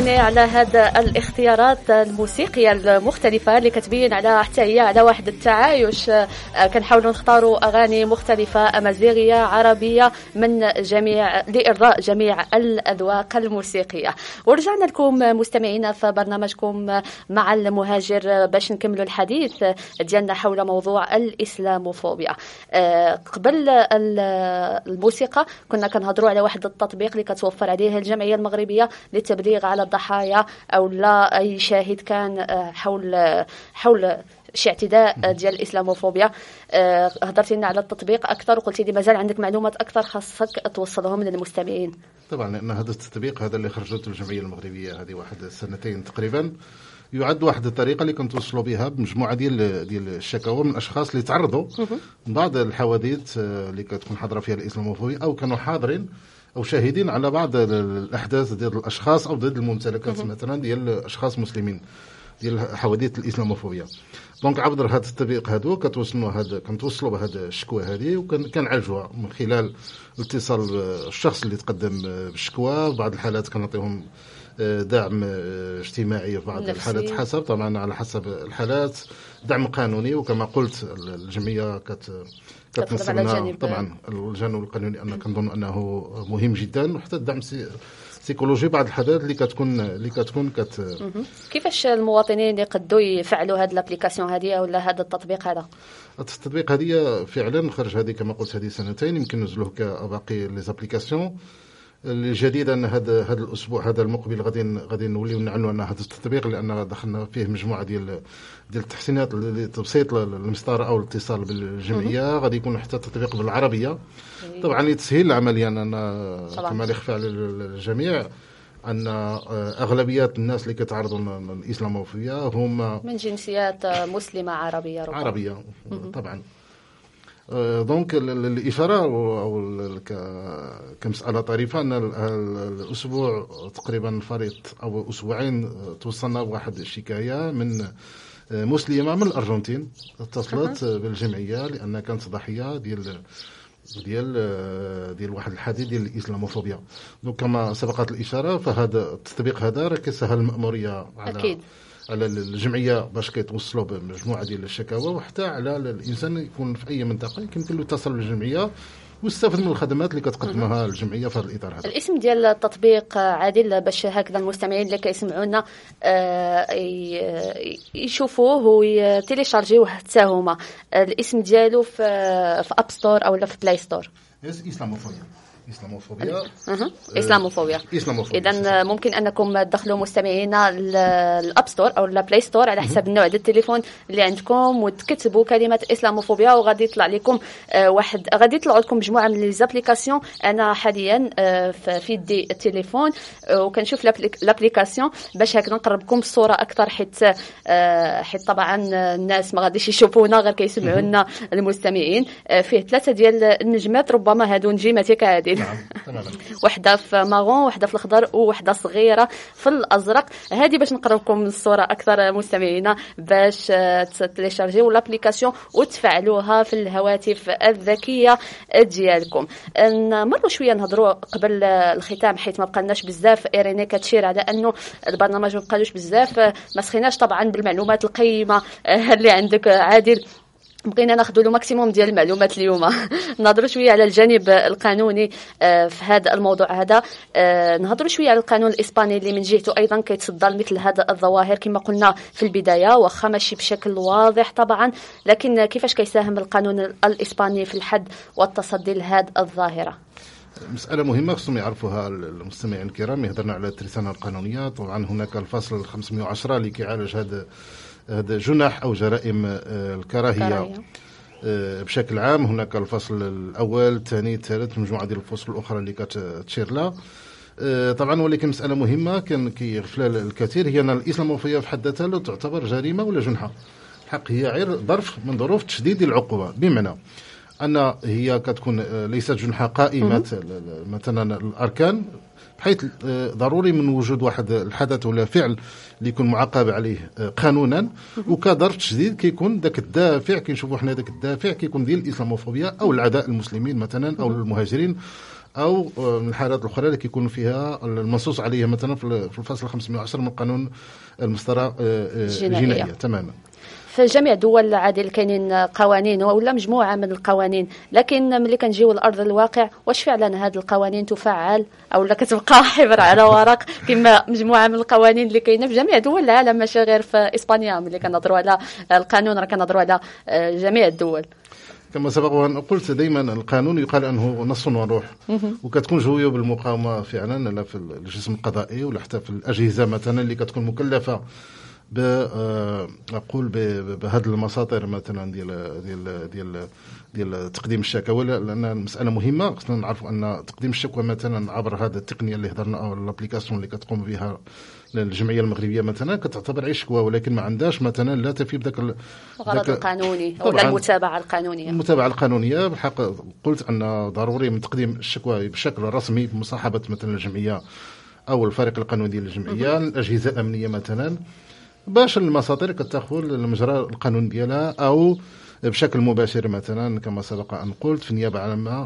إيريني على هذا الاختيارات الموسيقية المختلفة اللي كتبين على حتى هي على واحد التعايش. آه، كنحاولوا نختاروا أغاني مختلفة أمازيغية عربية من جميع لإرضاء جميع الأذواق الموسيقية. ورجعنا لكم مستمعينا في برنامجكم مع المهاجر باش نكملوا الحديث ديالنا حول موضوع الإسلاموفوبيا. آه، قبل ال- الموسيقى كنا كنهضروا على واحد التطبيق اللي كتوفر عليه الجمعية المغربية للتبليغ على الضحايا. أو لا أي شاهد كان آه، حول حول شي اعتداء ديال الإسلاموفوبيا. آه، هضرتي لنا على التطبيق أكثر وقلتي لي مازال عندك معلومات أكثر خاصك توصلهم للمستمعين طبعا لأن هذا التطبيق هذا اللي خرجته الجمعية المغربية هذه واحد سنتين تقريبا يعد واحد الطريقة اللي كنتوصلوا بها بمجموعة ديال ديال الشكاوى من الاشخاص اللي تعرضوا بعض الحوادث آه، اللي كتكون حاضرة فيها الإسلاموفوبيا أو كانوا حاضرين أو شاهدين على بعض ال- الأحداث ديال الأشخاص أو ضد الممتلكات مثلا ديال أشخاص مسلمين ديال حوادث الإسلاموفوبيا. دونك عبر هذا التطبيق هادو كتوصلوا هذا كنتوصلوا بهذا الشكوى هذه وكنعالجوها من خلال اتصال الشخص اللي تقدم بالشكوى. في بعض الحالات كنعطيهم آه، دعم آه، اجتماعي في بعض. الحالات حسب طبعا على حسب الحالات. دعم قانوني وكما قلت الجمعية كت كتنصرنا طبعا الجانب القانوني أنا كنظن أنه مهم جدا وحتى الدعم سي- سيكولوجي بعض الحالات اللي كتكون اللي كتكون كت كيفاش المواطنين يقدوا يفعلوا هذه ال application هذه ولا هذا التطبيق هذا؟ التطبيق هذه فعلا خرج هذه كما قلت هذه سنتين يمكن نزلوه كباقي les applications. الجديد ان هذا هذا الأسبوع هذا المقبل غادي غادي نوليو نعلنوا ان هذا التطبيق لأن دخلنا فيه مجموعة ديال ديال التحسينات لتبسيط المسطرة أو الاتصال بالجمعية. غادي يكون حتى تطبيق بالعربية. طبعا لتسهيل العملية أنا. كما لا يخفى على الجميع أن اغلبيه الناس اللي كيتعرضوا للاسلاموفوبيا هم من جنسيات مسلمة عربية ربما. عربية طبعا. آه، دونك ال- ال- الإشارة أو أو ال- ك- كمسألة طريفة أن ال- ال- الأسبوع تقريبا فريق أو أسبوعين آه، توصلنا بواحد الشكاية من مسلمة من الأرجنتين اتصلت بالجمعية لأنها كانت ضحية ديال ديال ديال واحد الحديث ديال الاسلاموفوبيا دونك كما سبقت الاشاره فهذا التطبيق هذا راه كيسهل الماموريه على أكيد. على الجمعية باش كيتوصلوا بمجموعة ديال الشكاوى وحتى على الإنسان يكون في أي منطقة يمكن له يتصل بالجمعية ويستافد من الخدمات اللي كتقدمها الجمعية في هذا الإطار هذا. الاسم ديال التطبيق عادل باش هكذا المستمعين اللي كيسمعونا آه، يشوفوه وي télécharger يوه حتى هما. الاسم ديالو في في App Store أو في Play Store اسلاموفوبيا إسلاموفوبيا. إسلاموفوبيا. إسلاموفوبيا اذا ممكن أنكم تدخلوا مستمعينا ال App Store أو ال Play Store على حسب النوع ديال التليفون اللي عندكم وتكتبوا كلمة إسلاموفوبيا وغادي يطلع لكم آه، واحد غادي يطلعوا لكم مجموعة من les applications أنا حاليا آه، في يدي التليفون آه، وكنشوف l'applic- l'application باش هكذا نقربكم الصورة أكثر حيت آه، حيت طبعا الناس ما غاديش يشوفونا غير كيسمعوا لنا المستمعين. آه، فيه ثلاثة ديال النجمات ربما هادو نجيمتك عادل نعم تماما. وحدة في marron وحدة في الخضر وحده صغيرة في الأزرق. هذه باش نقربكم الصورة أكثر مستمعينا باش آه، تليشارجيو l'application وتفعلوها في الهواتف الذكية ديالكم. نمروا شوية نهضروا قبل آه، الختام حيت ما بقالناش بزاف. إيريني كتشير على أنه البرنامج ما بقالوش بزاف. آه، ما سخيناش طبعا بالمعلومات القيمة آه، اللي عندك آه، عادل. بغينا ناخذ له ماكسيموم ديال المعلومات اليوم. نهضروا شوية على الجانب القانوني آه، في هذا الموضوع هذا. آه، نهضروا شوية على القانون الإسباني اللي من جهته أيضا كيتصدى لمثل هذا الظواهر كما قلنا في البداية واخا ماشي بشكل واضح طبعا لكن كيفاش كيساهم القانون الإسباني في الحد والتصدي لهذه الظاهرة؟ مسألة مهمة خصهم يعرفوها المستمعين الكرام. يهضرنا على الترسانة القانونية. طبعا هناك الفصل 510 اللي كيعالج هذا هذا جنح أو جرائم آه، الكراهية. كراهية. آه، بشكل عام هناك الفصل الأول الثاني الثالث مجموعة ديال الفصول الأخرى اللي كتشير لها. آه، طبعا ولكن مسألة مهمة كان كيغفلها الكثير هي أن الإسلاموفوبيا في حد ذاتها لا تعتبر جريمة ولا جنحة. الحق هي غير ظرف من ظروف تشديد العقوبة. بمعنى أن هي كتكون ليست ال- ال- مثلا الأركان بحيث آه، ضروري من وجود واحد الحدث ولا فعل اللي يكون معاقب عليه آه، قانونا. وكظرف تشديد كيكون ذاك الدافع كنشوفوا حنا ذاك الدافع كيكون ديال الإسلاموفوبيا أو العداء المسلمين مثلا أو المهاجرين أو آه، من الحالات الأخرى اللي كيكون فيها المنصوص عليها مثلا في ال- في الفصل 510 من قانون المسطره آه، آه،. الجنائية تماما. في جميع دول عادي كاينين قوانين ولا مجموعة من القوانين. لكن ملي كنجيو لأرض الواقع واش فعلا هذه القوانين تفعل؟ أو لا كتبقى حبر على ورق كما مجموعة من القوانين اللي كاينة في جميع دول العالم ماشي غير في إسبانيا. ملي كنهضروا على القانون راه كنهضروا على آه، جميع الدول. كما سبق وان قلت دائما القانون يقال أنه نص وروح. وكتكون جوية بالمقاومة فعلا لا في الجسم القضائي ولا حتى في الأجهزة مثلا اللي كتكون مكلفة. أقول ب- بهذه المساطر مثلا ديال ديال ديال ديال تقديم الشكاوى لأن المسألة مهمة. خصنا نعرفوا أن تقديم الشكوى مثلا عبر هذه التقنية اللي هضرنا أو الأبليكاسيون اللي كتقوم بها الجمعية المغربية مثلا كتعتبر أي شكوى ولكن ما عندهاش مثلا لا تفي بداك ال- الغرض القانوني ولا. المتابعة القانونية. المتابعة القانونية بالحق قلت أن ضروري من تقديم الشكوى بشكل رسمي بمصاحبة مثلا الجمعية أو الفريق القانوني ديال الجمعية الأجهزة الأمنية مثلا. باش المساطر كتاخذ المجرى القانون ديالها أو بشكل مباشر مثلا كما سبق أن قلت في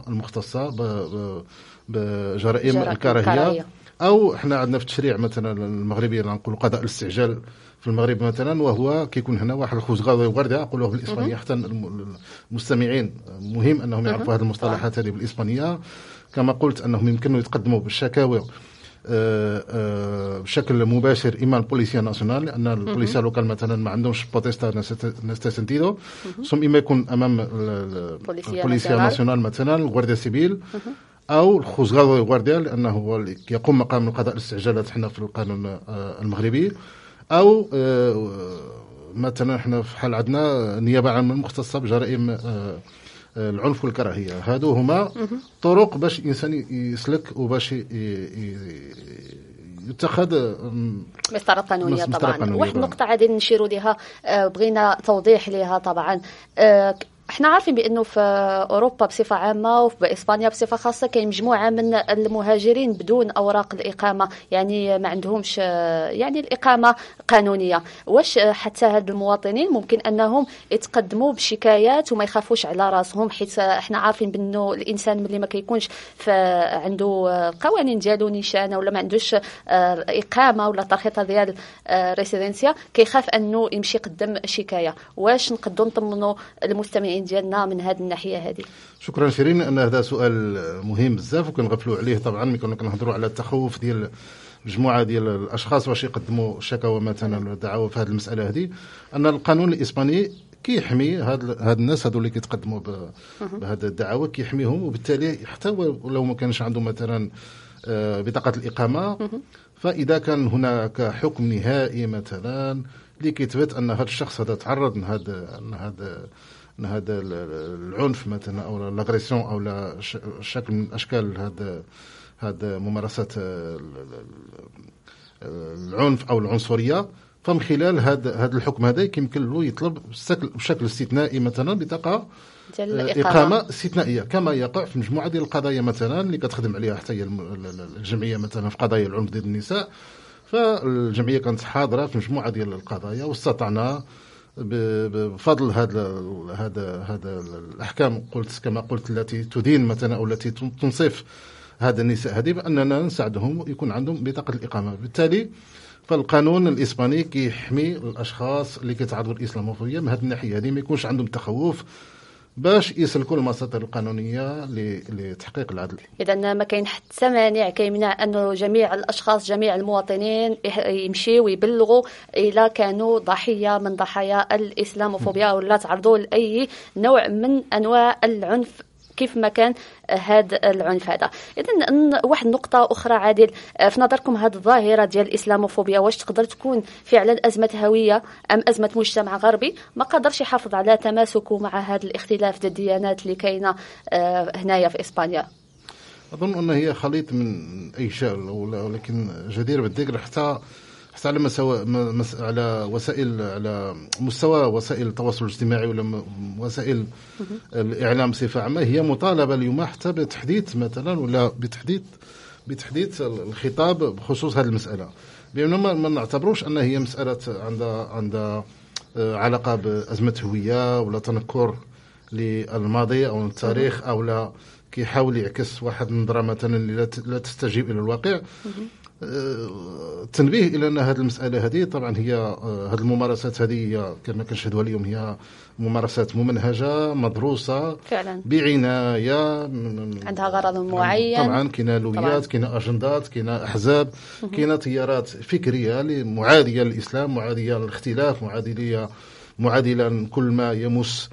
المختصة ب- ب- بجرائم الكراهية. أو إحنا عندنا في التشريع مثلا المغربي نقولوا قضاء الاستعجال في المغرب مثلا وهو كيكون هنا واحد الخزغه وردة اقولوه بالاسبانيه حتى الم- المستمعين. مهم أنهم يعرفوا هذه المصطلحات هذه بالإسبانية. كما قلت أنهم يمكنوا يتقدموا بالشكاوى بشكل مباشر إما البوليسيا ناسيونال لأن البوليسيا لوكال مثلا ما عندهمش بوتيستا نستا سنتيدو ثم إما يكون أمام ال- ال- بوليسيا البوليسيا ناسيونال. مثلا الغوارديا سيفيل أو الخزغاوي غوارديا لأنه هو يقوم مقام القضاء الاستعجالات حنا في القانون آه، المغربي. أو آه، مثلا إحنا في حال عندنا نيابة عامة مختصة بجرائم آه، آه، العنف والكراهية. هادو هما طرق باش الإنسان يسلك وباش يتخذ قانونية مسطرة طبعا. واحد طبعاً. النقطة عادي نشيروا لها آه، بغينا توضيح لها طبعا. آه، إحنا عارفين بأنه في أوروبا بصفة عامة وفي إسبانيا بصفة خاصة كاين مجموعة من المهاجرين بدون أوراق الإقامة يعني ما عندهمش آه، يعني الإقامة قانونية. واش آه، حتى هاد المواطنين ممكن أنهم يتقدموا بشكايات وما يخافوش على راسهم حيت آه، إحنا عارفين بأنه الإنسان ملي ما كيكونش عنده آه، القوانين ديالو نيشانه ولا ما عندوش آه، إقامة ولا ترخيصه ديال آه، ريسيدنسيا كيخاف أنه يمشي يقدم شكاية. واش نقدروا نطمنوا المستمعين؟ ديالنا من هذه الناحية هذه. شكرا شيرين أن هذا سؤال مهم بزاف وكنغفلوا عليه طبعا ملي كنا كنهضروا على التخوف ديال مجموعة ديال الأشخاص باش يقدموا شكاوى مثلا ولا دعاوى في هذه المسألة هذه أن القانون الإسباني كيحمي هاد هاد الناس هادو اللي كيتقدموا ب- بهذه الدعاوى كيحميهم وبالتالي حتى لو ما كانش عندهم مثلا آه، بطاقة الإقامة فإذا كان هناك حكم نهائي مثلا اللي كيثبت أن هذا الشخص هذا تعرض لهذا هذا هذا العنف مثلا أو الأغريسيون أو لا شكل من أشكال هذا هذا ال- العنف أو العنصرية. فمن خلال هذا هذا الحكم هذا يمكن له يطلب بشكل استثنائي مثلا بطاقة آه، الاقامه إقامة استثنائية. كما يقع في مجموعة ديال القضايا مثلا اللي كتخدم عليها حتى هي الجمعية مثلا في قضايا العنف ضد النساء. فالجمعية كانت حاضرة في مجموعة ديال القضايا واستطعنا بفضل هذا هذا هذا الأحكام قلت كما قلت التي تدين مثلا أو التي تن- تنصف هذا النساء هذه بأننا نساعدهم يكون عندهم بطاقة الإقامة. بالتالي فالقانون الإسباني كيحمي الأشخاص اللي كيتعرضوا للاسلاموفوبيا من هذه الناحية. هذه ما يكونش عندهم تخوف باش يسلكوا المساطر القانونية لتحقيق العدل. اذا ما كاين حتى مانع كيمنع أنه جميع الأشخاص جميع المواطنين يمشيوا ويبلغوا اذا كانوا ضحية من ضحايا الإسلاموفوبيا ولا تعرضوا لأي نوع من أنواع العنف كيف ما كان هذا العنف هذا. اذا واحد النقطه أخرى عادل آه، في نظركم هذه الظاهرة ديال الإسلاموفوبيا واش تقدر تكون فعلا أزمة هوية أم أزمة مجتمع غربي؟ ما قدرش يحافظ على تماسكه مع هذا الاختلاف ديال الديانات اللي كاينة آه، هنايا في إسبانيا. أظن أن هي خليط من أي شيء ولكن جدير بالذكر حتى حتى على مساوى م- مس- على وسائل على مستوى وسائل التواصل الاجتماعي ولا وسائل الإعلام بصفة عامة هي مطالبة اليوم حتى بتحديث مثلا ولا بتحديث بتحديث الخطاب بخصوص هذه المسألة. بانه ما نعتبروش أن هي مسألة عندها عندها آه، علاقة بأزمة هوية ولا تنكر للماضي أو التاريخ أو لا كيحاول يعكس واحد النظره مثلا اللي لا ت- لا تستجيب إلى الواقع. آه، التنبيه إلى أن هذه المسألة هذه طبعا هي آه، هذه الممارسات هذه هي كما كنشهدوها اليوم هي ممارسات ممنهجة مدروسة فعلا. بعناية عندها غرض معين. طبعا كاين طبعاً. لويات كاين أجندات كاين أحزاب كاين تيارات فكرية معاديه للاسلام معاديه للاختلاف معاديه معادله لكل ما يمس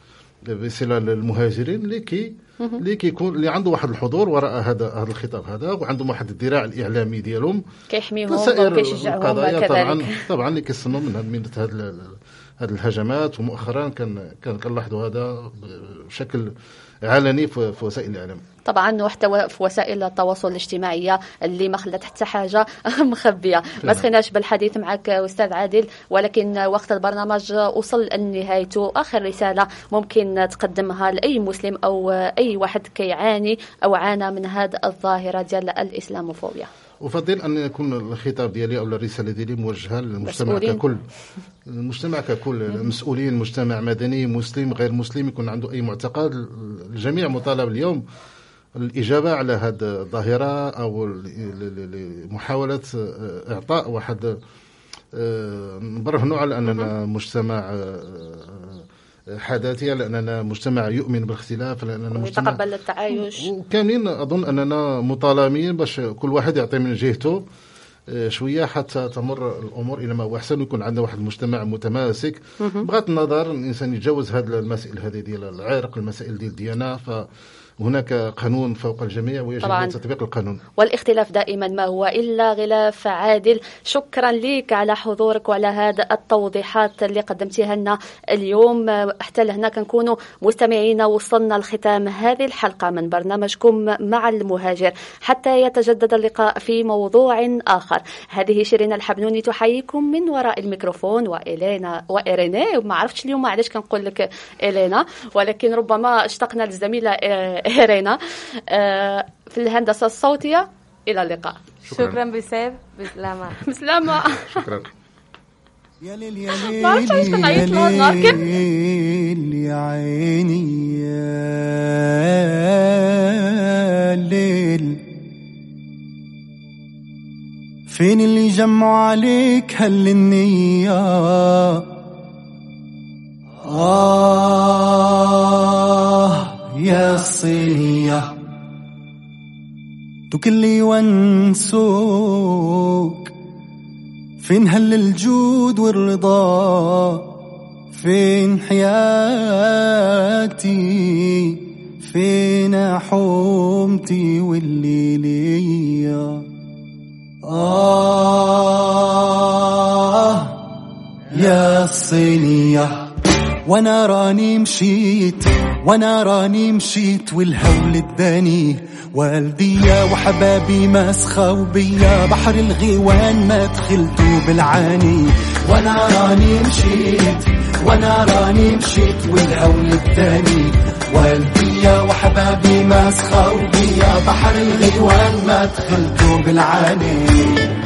بصله للمهاجرين اللي كي اللي كيكون اللي عنده واحد الحضور وراء هذا هذا الخطاب هذا وعندهم واحد الذراع الإعلامي ديالهم. كيحميهم وكيشجعهم طبعا طبعا اللي كيصنوا من من هذه هذه الهجمات ومؤخرا كان كان كنلاحظوا هذا بشكل علني في وسائل الإعلام. طبعا وحتى في وسائل التواصل الاجتماعيه اللي ما خلت حتى حاجة مخبية. ما سخيناش بالحديث معك أستاذ عادل ولكن وقت البرنامج وصل لنهايته آخر رسالة ممكن تقدمها لأي مسلم أو أي واحد كيعاني أو عانى من هذه الظاهرة ديال الإسلاموفوبيا. أفضل أن يكون الخطاب ديالي أو الرسالة ديالي موجهة للمجتمع مسؤولين. ككل. المجتمع ككل. المسؤولين مجتمع مدني مسلم غير مسلم يكون عنده أي معتقد. الجميع مطالب اليوم الإجابة على هذه الظاهرة أو محاوله آه، إعطاء واحد آه، نبرهنوا على أننا مجتمع آه، آه، حداثي لأننا مجتمع يؤمن بالاختلاف لأننا مجتمع ويتقبل التعايش. وكاملين أظن أننا مطالبين باش كل واحد يعطي من جهته آه، شوية حتى تمر الأمور إلى ما هو أحسن ويكون عندنا واحد المجتمع متماسك. بغض النظر الإنسان يتجاوز هذه المسائل هذه ديال العرق المسائل ديال الديانة فهناك قانون فوق الجميع ويجب طبعاً. تطبيق القانون. والإختلاف دائما ما هو إلا غلاف عادل. شكرا لك على حضورك وعلى هذا التوضيحات اللي قدمتيها لنا اليوم. حتى لهنا كنكونوا مستمعين وصلنا لختام هذه الحلقة من برنامجكم مع المهاجر. حتى يتجدد اللقاء في موضوع آخر. هذه شيرين الحبنوني تحييكم من وراء الميكروفون وإلينا وإيريني. ما عرفتش اليوم علاش كنقول لك إلينا. ولكن ربما اشتقنا للزميلة إيرينا آه، في الهندسة الصوتية إلى اللقاء. شكرا. بسيف. بسلامة. بسلامة. شكرا. يا ليل يا له الناكر. ليل يا عيني يا ليل. فين اللي جمعوا عليك هل النية آه. يا الصينية دوك اللي يونسوك فين هل الجود والرضا؟ فين حياتي؟ فين حومتي والليلية؟ آه يا الصينية وأنا راني مشيت وأنا راني مشيت والهول اداني. والديا وحبابي مسخوا بيا بحر الغيوان ما دخلتو بالعاني. وأنا راني مشيت وأنا راني مشيت والهول اداني. والديا وحبابي مسخوا بيا بحر الغيوان ما دخلتو بالعاني.